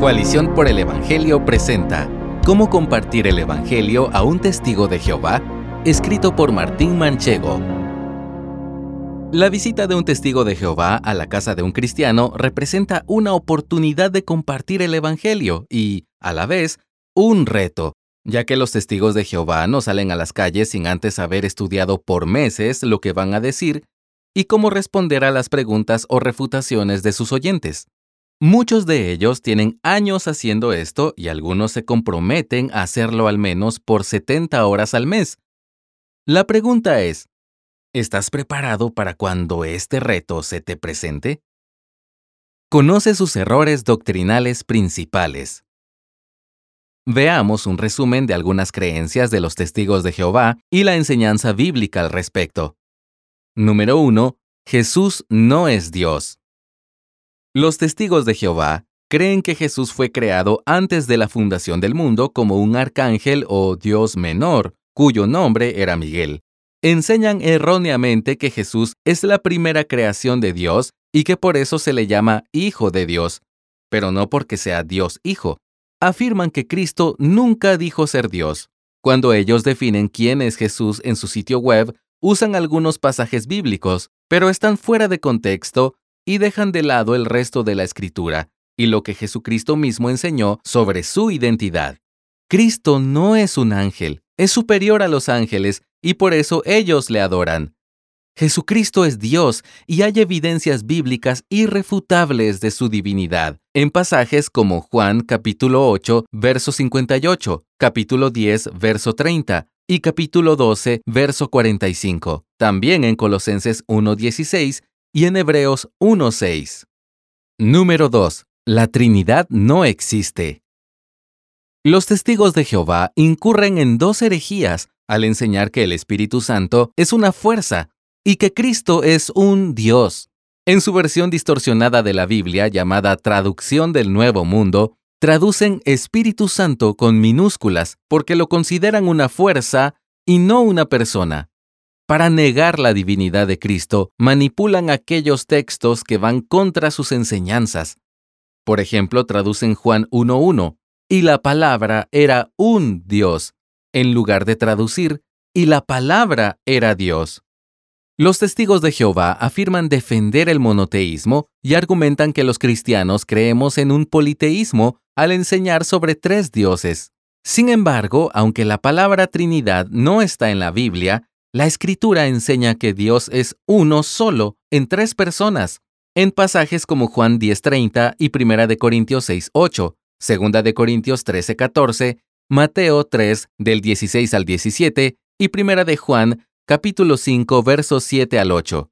Coalición por el Evangelio presenta Cómo compartir el Evangelio a un testigo de Jehová, escrito por Martín Manchego. La visita de un testigo de Jehová a la casa de un cristiano representa una oportunidad de compartir el Evangelio y, a la vez, un reto, ya que los testigos de Jehová no salen a las calles sin antes haber estudiado por meses lo que van a decir y cómo responder a las preguntas o refutaciones de sus oyentes. Muchos de ellos tienen años haciendo esto y algunos se comprometen a hacerlo al menos por 70 horas al mes. La pregunta es, ¿estás preparado para cuando este reto se te presente? Conoce sus errores doctrinales principales. Veamos un resumen de algunas creencias de los testigos de Jehová y la enseñanza bíblica al respecto. Número 1. Jesús no es Dios. Los testigos de Jehová creen que Jesús fue creado antes de la fundación del mundo como un arcángel o Dios menor, cuyo nombre era Miguel. Enseñan erróneamente que Jesús es la primera creación de Dios y que por eso se le llama Hijo de Dios, pero no porque sea Dios Hijo. Afirman que Cristo nunca dijo ser Dios. Cuando ellos definen quién es Jesús en su sitio web, usan algunos pasajes bíblicos, pero están fuera de contexto y dejan de lado el resto de la escritura y lo que Jesucristo mismo enseñó sobre su identidad. Cristo no es un ángel, es superior a los ángeles y por eso ellos le adoran. Jesucristo es Dios y hay evidencias bíblicas irrefutables de su divinidad, en pasajes como Juan capítulo 8, verso 58, capítulo 10, verso 30 y capítulo 12, verso 45, también en Colosenses 1.16 y en Hebreos 1.6. Número 2. La Trinidad no existe. Los testigos de Jehová incurren en dos herejías al enseñar que el Espíritu Santo es una fuerza y que Cristo es un Dios. En su versión distorsionada de la Biblia llamada Traducción del Nuevo Mundo, traducen Espíritu Santo con minúsculas porque lo consideran una fuerza y no una persona. Para negar la divinidad de Cristo, manipulan aquellos textos que van contra sus enseñanzas. Por ejemplo, traducen Juan 1.1, y la palabra era un Dios, en lugar de traducir, y la palabra era Dios. Los testigos de Jehová afirman defender el monoteísmo y argumentan que los cristianos creemos en un politeísmo al enseñar sobre tres dioses. Sin embargo, aunque la palabra Trinidad no está en la Biblia, la escritura enseña que Dios es uno solo en tres personas, en pasajes como Juan 10:30 y 1 de Corintios 6:8, 2 de Corintios 13:14, Mateo 3 del 16 al 17 y 1 de Juan capítulo 5 versos 7 al 8.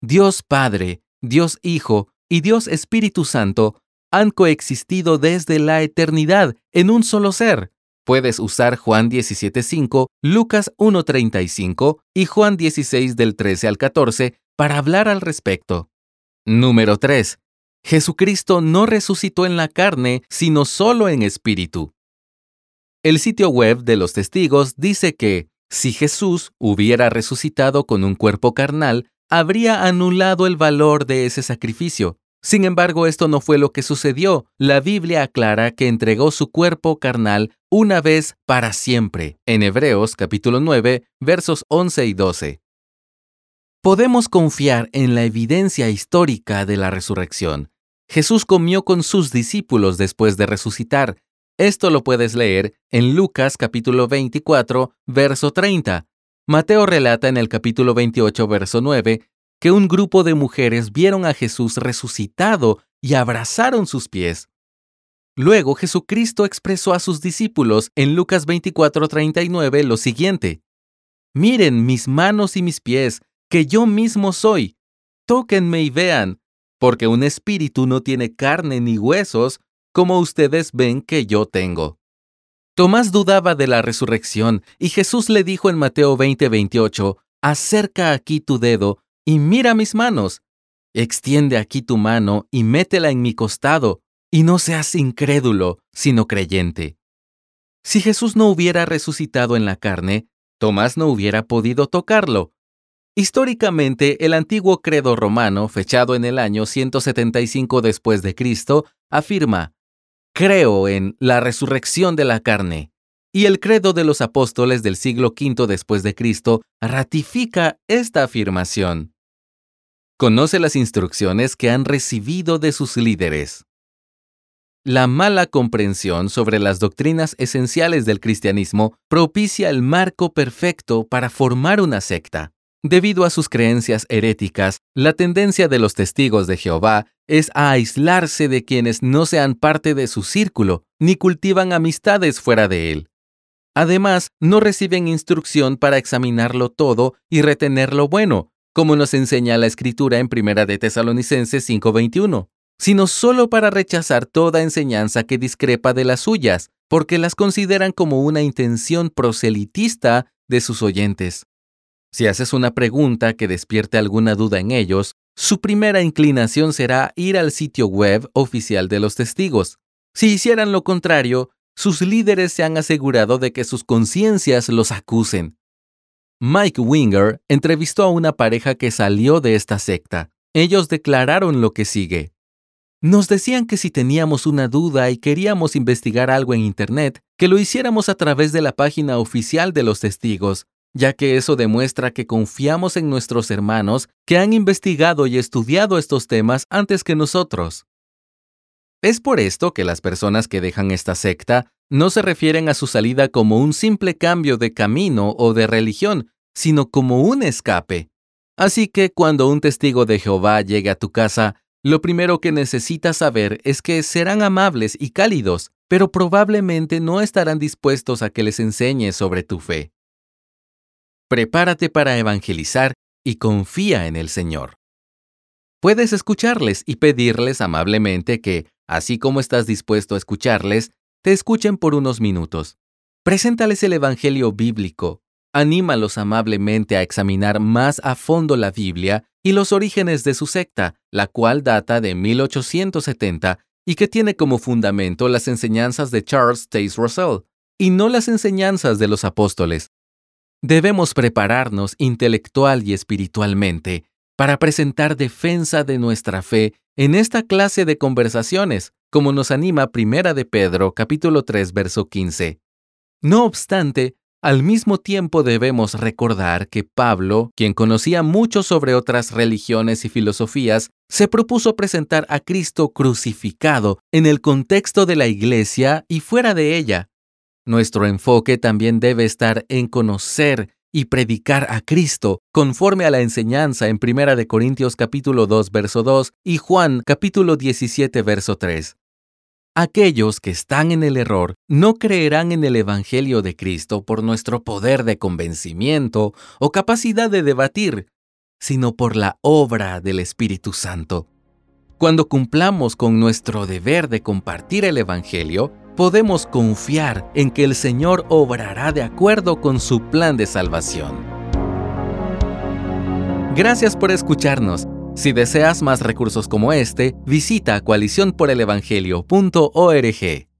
Dios Padre, Dios Hijo y Dios Espíritu Santo han coexistido desde la eternidad en un solo ser. Puedes usar Juan 17.5, Lucas 1.35 y Juan 16 del 13 al 14 para hablar al respecto. Número 3. Jesucristo no resucitó en la carne, sino solo en espíritu. El sitio web de los testigos dice que, si Jesús hubiera resucitado con un cuerpo carnal, habría anulado el valor de ese sacrificio. Sin embargo, esto no fue lo que sucedió. La Biblia aclara que entregó su cuerpo carnal una vez para siempre, en Hebreos capítulo 9, versos 11 y 12. Podemos confiar en la evidencia histórica de la resurrección. Jesús comió con sus discípulos después de resucitar. Esto lo puedes leer en Lucas capítulo 24, verso 30. Mateo relata en el capítulo 28, verso 9, que un grupo de mujeres vieron a Jesús resucitado y abrazaron sus pies. Luego Jesucristo expresó a sus discípulos en Lucas 24:39 lo siguiente, Miren mis manos y mis pies, que yo mismo soy. Tóquenme y vean, porque un espíritu no tiene carne ni huesos, como ustedes ven que yo tengo. Tomás dudaba de la resurrección, y Jesús le dijo en Mateo 20:28, Acerca aquí tu dedo y mira mis manos. Extiende aquí tu mano y métela en mi costado, y no seas incrédulo, sino creyente. Si Jesús no hubiera resucitado en la carne, Tomás no hubiera podido tocarlo. Históricamente, el antiguo credo romano, fechado en el año 175 después de Cristo, afirma: creo en la resurrección de la carne. Y el credo de los apóstoles del siglo V después de Cristo ratifica esta afirmación. Conoce las instrucciones que han recibido de sus líderes. La mala comprensión sobre las doctrinas esenciales del cristianismo propicia el marco perfecto para formar una secta. Debido a sus creencias heréticas, la tendencia de los testigos de Jehová es a aislarse de quienes no sean parte de su círculo, ni cultivan amistades fuera de él. Además, no reciben instrucción para examinarlo todo y retener lo bueno, como nos enseña la escritura en 1 de Tesalonicenses 5:21, sino solo para rechazar toda enseñanza que discrepa de las suyas, porque las consideran como una intención proselitista de sus oyentes. Si haces una pregunta que despierte alguna duda en ellos, su primera inclinación será ir al sitio web oficial de los testigos. Si hicieran lo contrario, sus líderes se han asegurado de que sus conciencias los acusen. Mike Winger entrevistó a una pareja que salió de esta secta. Ellos declararon lo que sigue. Nos decían que si teníamos una duda y queríamos investigar algo en Internet, que lo hiciéramos a través de la página oficial de los testigos, ya que eso demuestra que confiamos en nuestros hermanos que han investigado y estudiado estos temas antes que nosotros. Es por esto que las personas que dejan esta secta no se refieren a su salida como un simple cambio de camino o de religión, sino como un escape. Así que cuando un testigo de Jehová llegue a tu casa, lo primero que necesitas saber es que serán amables y cálidos, pero probablemente no estarán dispuestos a que les enseñes sobre tu fe prepárate para evangelizar y confía en el Señor. Puedes escucharles y pedirles amablemente que, así como estás dispuesto a escucharles, te escuchen por unos minutos. Preséntales el Evangelio bíblico, anímalos amablemente a examinar más a fondo la Biblia y los orígenes de su secta, la cual data de 1870 y que tiene como fundamento las enseñanzas de Charles Taze Russell, y no las enseñanzas de los apóstoles. Debemos prepararnos intelectual y espiritualmente para presentar defensa de nuestra fe en esta clase de conversaciones, como nos anima Primera de Pedro, capítulo 3, verso 15. No obstante, al mismo tiempo debemos recordar que Pablo, quien conocía mucho sobre otras religiones y filosofías, se propuso presentar a Cristo crucificado en el contexto de la iglesia y fuera de ella, nuestro enfoque también debe estar en conocer y predicar a Cristo, conforme a la enseñanza en 1 de Corintios capítulo 2 verso 2 y Juan capítulo 17 verso 3. Aquellos que están en el error no creerán en el Evangelio de Cristo por nuestro poder de convencimiento o capacidad de debatir, sino por la obra del Espíritu Santo. Cuando cumplamos con nuestro deber de compartir el Evangelio, podemos confiar en que el Señor obrará de acuerdo con su plan de salvación. Gracias por escucharnos. Si deseas más recursos como este, visita coaliciónporelevangelio.org.